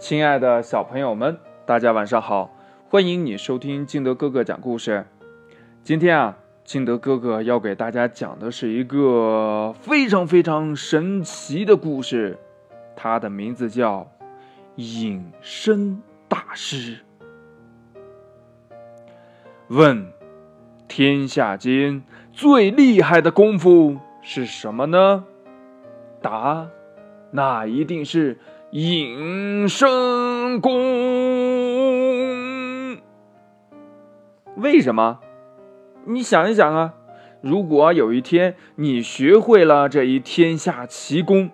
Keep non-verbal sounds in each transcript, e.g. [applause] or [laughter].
亲爱的小朋友们，大家晚上好！欢迎你收听金德哥哥讲故事。今天啊，金德哥哥要给大家讲的是一个非常非常神奇的故事，它的名字叫《隐身大师》。问：天下间最厉害的功夫是什么呢？答：那一定是。隐身功，为什么？你想一想啊，如果有一天你学会了这一天下奇功，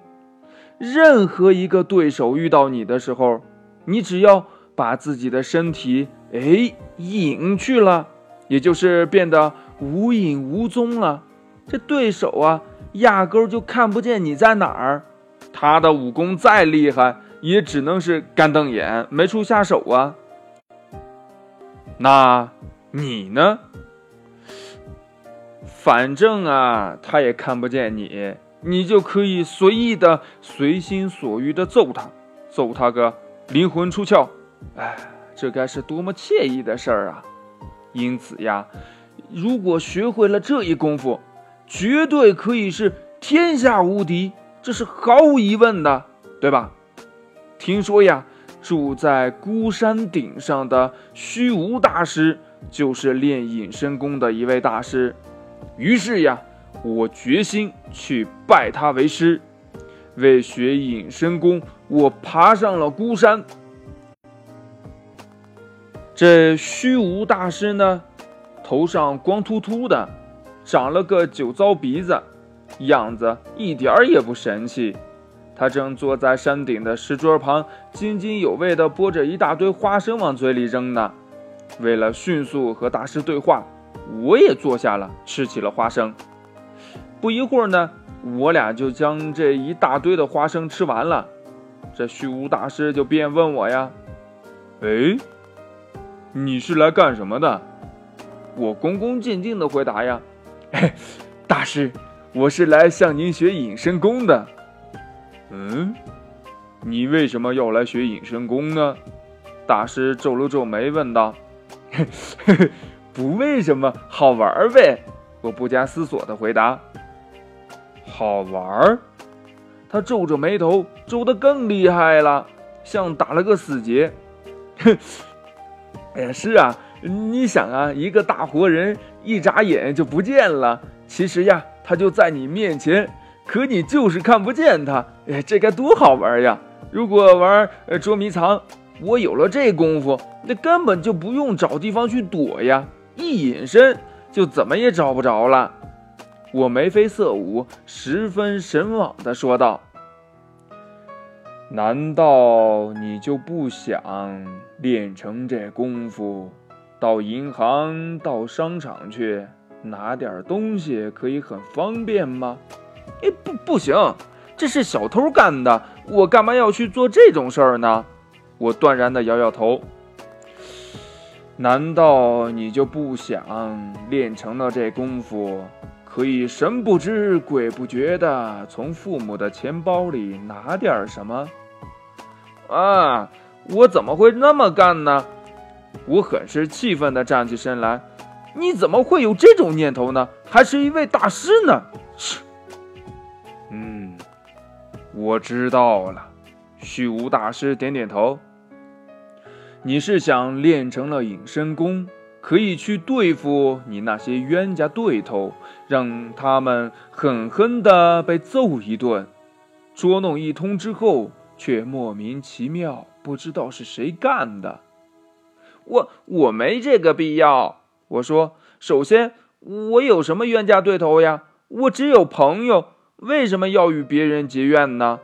任何一个对手遇到你的时候，你只要把自己的身体哎隐去了，也就是变得无影无踪了，这对手啊压根儿就看不见你在哪儿。他的武功再厉害，也只能是干瞪眼，没处下手啊。那你呢？反正啊，他也看不见你，你就可以随意的、随心所欲的揍他，揍他个灵魂出窍。哎，这该是多么惬意的事儿啊！因此呀，如果学会了这一功夫，绝对可以是天下无敌。这是毫无疑问的，对吧？听说呀，住在孤山顶上的虚无大师就是练隐身功的一位大师。于是呀，我决心去拜他为师。为学隐身功，我爬上了孤山。这虚无大师呢，头上光秃秃的，长了个酒糟鼻子。样子一点儿也不神气，他正坐在山顶的石桌旁，津津有味地剥着一大堆花生往嘴里扔呢。为了迅速和大师对话，我也坐下了，吃起了花生。不一会儿呢，我俩就将这一大堆的花生吃完了。这虚无大师就便问我呀：“哎，你是来干什么的？”我恭恭敬敬地回答呀：“ [laughs] 大师。”我是来向您学隐身功的。嗯，你为什么要来学隐身功呢？大师皱了皱眉，问道：“ [laughs] 不为什么，好玩呗。”我不加思索的回答：“好玩。”他皱着眉头，皱得更厉害了，像打了个死结。哼 [laughs] 哎呀，是啊，你想啊，一个大活人一眨眼就不见了。其实呀。他就在你面前，可你就是看不见他。哎，这该多好玩呀！如果玩捉迷藏，我有了这功夫，那根本就不用找地方去躲呀，一隐身就怎么也找不着了。我眉飞色舞，十分神往地说道：“难道你就不想练成这功夫，到银行、到商场去？”拿点东西可以很方便吗？哎，不，不行，这是小偷干的，我干嘛要去做这种事儿呢？我断然的摇摇头。难道你就不想练成了这功夫，可以神不知鬼不觉的从父母的钱包里拿点什么？啊，我怎么会那么干呢？我很是气愤的站起身来。你怎么会有这种念头呢？还是一位大师呢？切！嗯，我知道了。虚无大师点点头。你是想练成了隐身功，可以去对付你那些冤家对头，让他们狠狠的被揍一顿，捉弄一通之后，却莫名其妙不知道是谁干的。我我没这个必要。我说：“首先，我有什么冤家对头呀？我只有朋友，为什么要与别人结怨呢？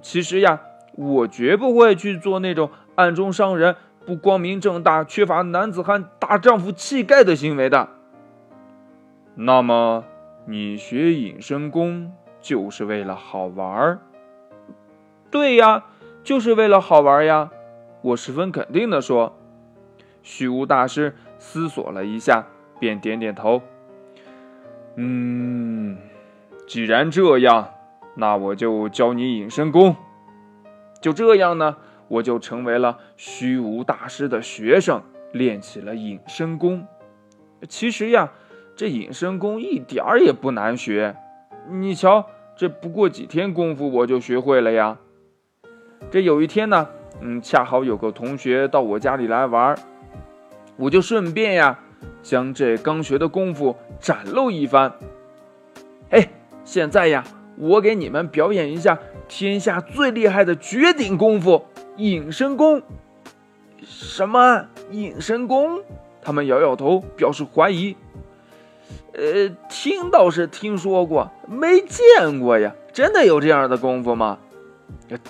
其实呀，我绝不会去做那种暗中伤人、不光明正大、缺乏男子汉大丈夫气概的行为的。那么，你学隐身功就是为了好玩儿？对呀，就是为了好玩呀！我十分肯定地说。虚无大师。”思索了一下，便点点头。嗯，既然这样，那我就教你隐身功。就这样呢，我就成为了虚无大师的学生，练起了隐身功。其实呀，这隐身功一点儿也不难学。你瞧，这不过几天功夫我就学会了呀。这有一天呢，嗯，恰好有个同学到我家里来玩，我就顺便呀，将这刚学的功夫展露一番。哎，现在呀，我给你们表演一下天下最厉害的绝顶功夫——隐身功。什么隐身功？他们摇摇头，表示怀疑。呃，听倒是听说过，没见过呀。真的有这样的功夫吗？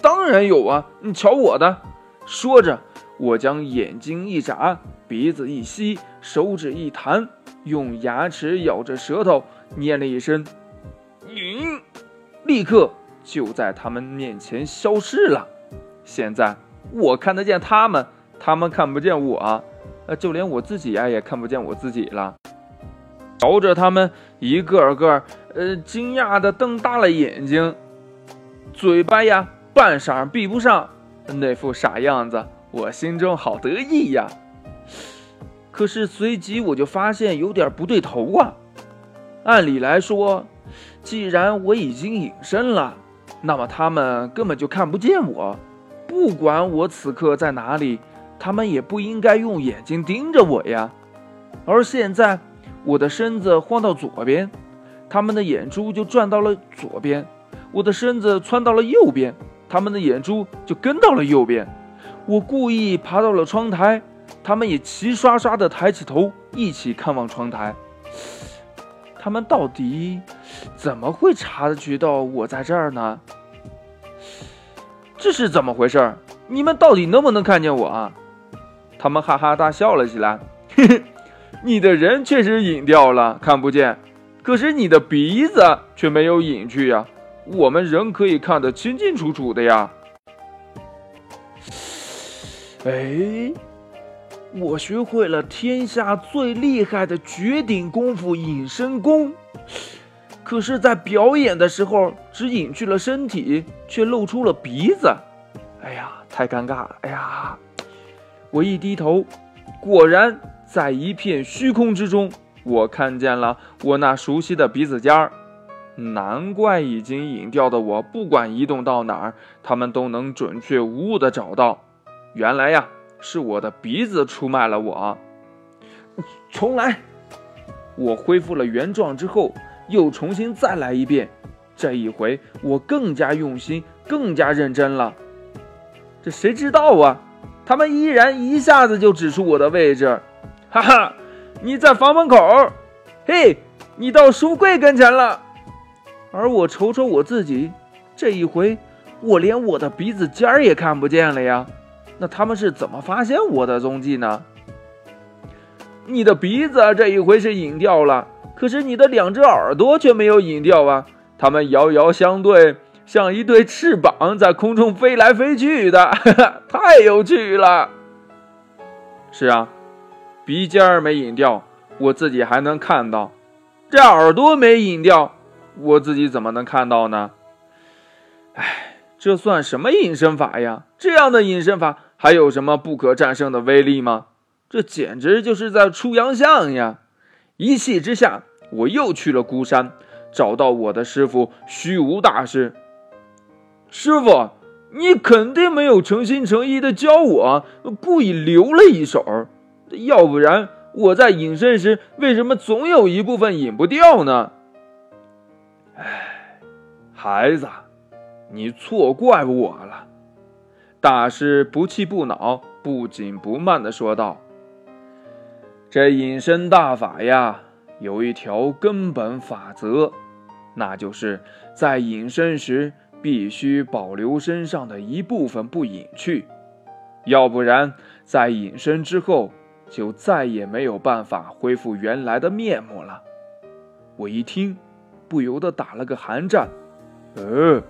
当然有啊！你瞧我的。说着，我将眼睛一眨，鼻子一吸，手指一弹，用牙齿咬着舌头，念了一声“隐”，立刻就在他们面前消失了。现在我看得见他们，他们看不见我，呃，就连我自己呀也看不见我自己了。瞧着他们一个个，呃，惊讶的瞪大了眼睛，嘴巴呀半晌闭不上，那副傻样子，我心中好得意呀。可是随即我就发现有点不对头啊。按理来说，既然我已经隐身了，那么他们根本就看不见我。不管我此刻在哪里，他们也不应该用眼睛盯着我呀。而现在。我的身子晃到左边，他们的眼珠就转到了左边；我的身子窜到了右边，他们的眼珠就跟到了右边。我故意爬到了窗台，他们也齐刷刷地抬起头，一起看望窗台。他们到底怎么会察觉到我在这儿呢？这是怎么回事？你们到底能不能看见我啊？他们哈哈大笑了起来，嘿嘿。你的人确实隐掉了，看不见，可是你的鼻子却没有隐去呀，我们人可以看得清清楚楚的呀。哎，我学会了天下最厉害的绝顶功夫——隐身功，可是，在表演的时候只隐去了身体，却露出了鼻子。哎呀，太尴尬了！哎呀，我一低头，果然。在一片虚空之中，我看见了我那熟悉的鼻子尖儿，难怪已经隐掉的我，不管移动到哪儿，他们都能准确无误的找到。原来呀，是我的鼻子出卖了我。重来，我恢复了原状之后，又重新再来一遍。这一回我更加用心，更加认真了。这谁知道啊？他们依然一下子就指出我的位置。哈哈，你在房门口，嘿，你到书柜跟前了。而我瞅瞅我自己，这一回我连我的鼻子尖儿也看不见了呀。那他们是怎么发现我的踪迹呢？你的鼻子这一回是隐掉了，可是你的两只耳朵却没有隐掉啊。它们遥遥相对，像一对翅膀在空中飞来飞去的，哈哈，太有趣了。是啊。鼻尖儿没隐掉，我自己还能看到；这耳朵没隐掉，我自己怎么能看到呢？唉，这算什么隐身法呀？这样的隐身法还有什么不可战胜的威力吗？这简直就是在出洋相呀！一气之下，我又去了孤山，找到我的师傅虚无大师。师傅，你肯定没有诚心诚意的教我，故意留了一手。要不然我在隐身时，为什么总有一部分隐不掉呢？哎，孩子，你错怪我了。大师不气不恼、不紧不慢地说道：“这隐身大法呀，有一条根本法则，那就是在隐身时必须保留身上的一部分不隐去，要不然在隐身之后。”就再也没有办法恢复原来的面目了。我一听，不由得打了个寒战。呃，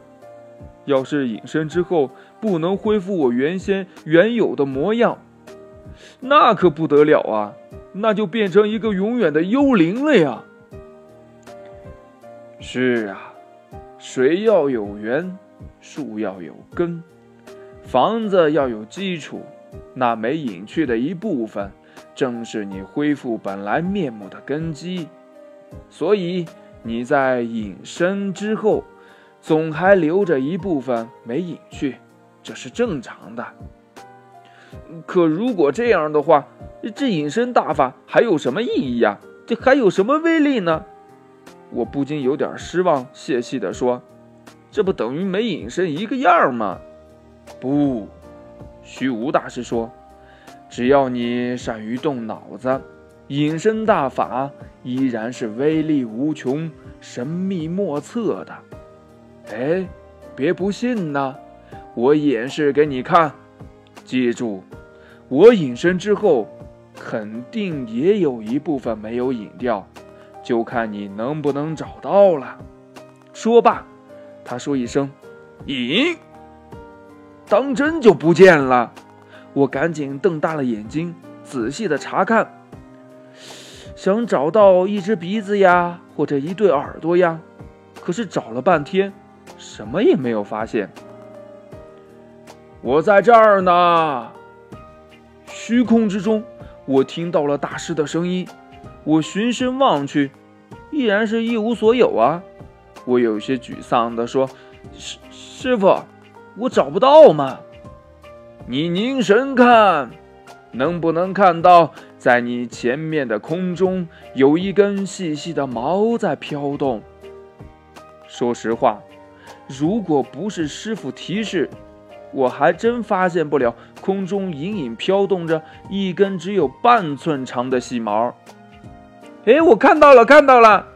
要是隐身之后不能恢复我原先原有的模样，那可不得了啊！那就变成一个永远的幽灵了呀。是啊，水要有源，树要有根，房子要有基础，那没隐去的一部分，正是你恢复本来面目的根基。所以你在隐身之后，总还留着一部分没隐去，这是正常的。可如果这样的话，这隐身大法还有什么意义呀？这还有什么威力呢？我不禁有点失望，泄气地说：“这不等于没隐身一个样吗？”不，虚无大师说：“只要你善于动脑子，隐身大法依然是威力无穷、神秘莫测的。”哎，别不信呐，我演示给你看。记住，我隐身之后，肯定也有一部分没有隐掉。就看你能不能找到了。说罢，他说一声“隐”，当真就不见了。我赶紧瞪大了眼睛，仔细的查看，想找到一只鼻子呀，或者一对耳朵呀。可是找了半天，什么也没有发现。我在这儿呢。虚空之中，我听到了大师的声音。我循声望去，依然是一无所有啊！我有些沮丧地说：“师师傅，我找不到吗？你凝神看，能不能看到在你前面的空中有一根细细的毛在飘动？”说实话，如果不是师傅提示，我还真发现不了空中隐隐飘动着一根只有半寸长的细毛。哎，我看到了，看到了！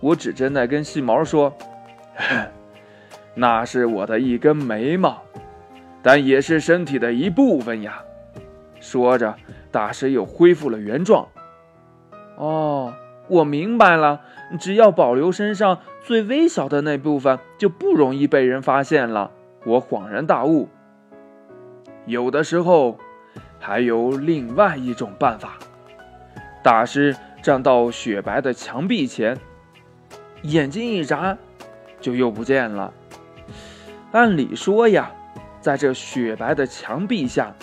我指着那根细毛说：“那是我的一根眉毛，但也是身体的一部分呀。”说着，大师又恢复了原状。哦，我明白了，只要保留身上最微小的那部分，就不容易被人发现了。我恍然大悟，有的时候还有另外一种办法。大师。站到雪白的墙壁前，眼睛一眨，就又不见了。按理说呀，在这雪白的墙壁下，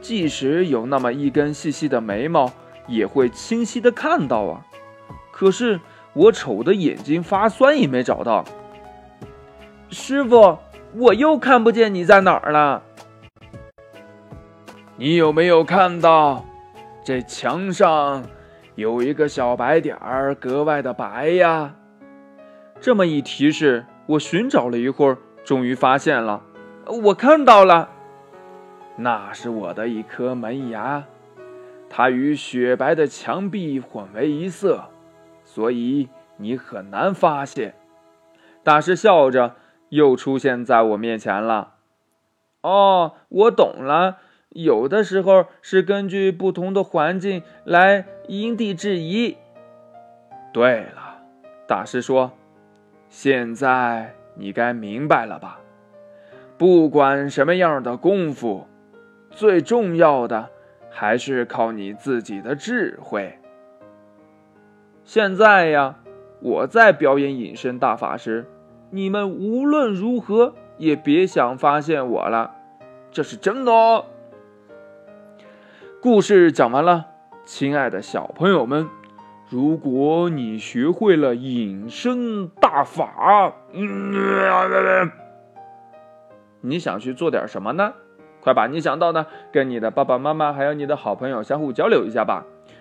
即使有那么一根细细的眉毛，也会清晰的看到啊。可是我瞅的眼睛发酸，也没找到。师傅，我又看不见你在哪儿了。你有没有看到这墙上？有一个小白点儿，格外的白呀。这么一提示，我寻找了一会儿，终于发现了。我看到了，那是我的一颗门牙，它与雪白的墙壁混为一色，所以你很难发现。大师笑着又出现在我面前了。哦，我懂了。有的时候是根据不同的环境来因地制宜。对了，大师说：“现在你该明白了吧？不管什么样的功夫，最重要的还是靠你自己的智慧。”现在呀，我在表演隐身大法时，你们无论如何也别想发现我了，这是真的哦。故事讲完了，亲爱的小朋友们，如果你学会了隐身大法，你想去做点什么呢？快把你想到的跟你的爸爸妈妈还有你的好朋友相互交流一下吧。